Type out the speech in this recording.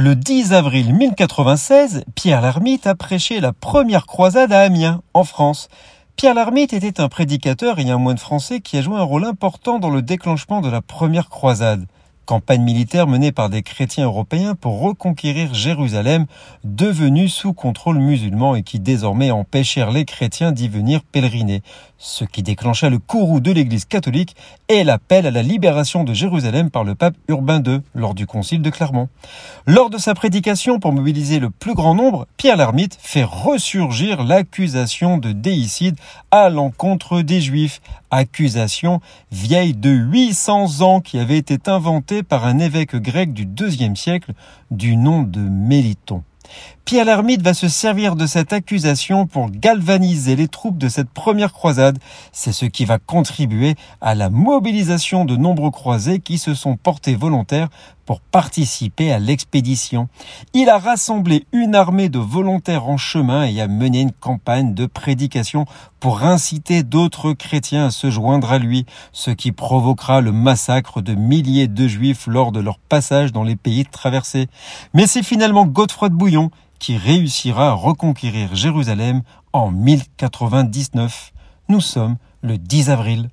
Le 10 avril 1096, Pierre l'Ermite a prêché la première croisade à Amiens, en France. Pierre l'Ermite était un prédicateur et un moine français qui a joué un rôle important dans le déclenchement de la première croisade campagne militaire menée par des chrétiens européens pour reconquérir Jérusalem, devenue sous contrôle musulman et qui désormais empêchèrent les chrétiens d'y venir pèleriner, ce qui déclencha le courroux de l'Église catholique et l'appel à la libération de Jérusalem par le pape Urbain II lors du concile de Clermont. Lors de sa prédication pour mobiliser le plus grand nombre, Pierre l'Ermite fait ressurgir l'accusation de déicide à l'encontre des Juifs, accusation vieille de 800 ans qui avait été inventée par un évêque grec du IIe siècle du nom de Méliton. Pierre l'Ermite va se servir de cette accusation pour galvaniser les troupes de cette première croisade. C'est ce qui va contribuer à la mobilisation de nombreux croisés qui se sont portés volontaires pour participer à l'expédition. Il a rassemblé une armée de volontaires en chemin et a mené une campagne de prédication pour inciter d'autres chrétiens à se joindre à lui, ce qui provoquera le massacre de milliers de juifs lors de leur passage dans les pays traversés. Mais c'est finalement Godefroy de Bouillon qui réussira à reconquérir Jérusalem en 1099. Nous sommes le 10 avril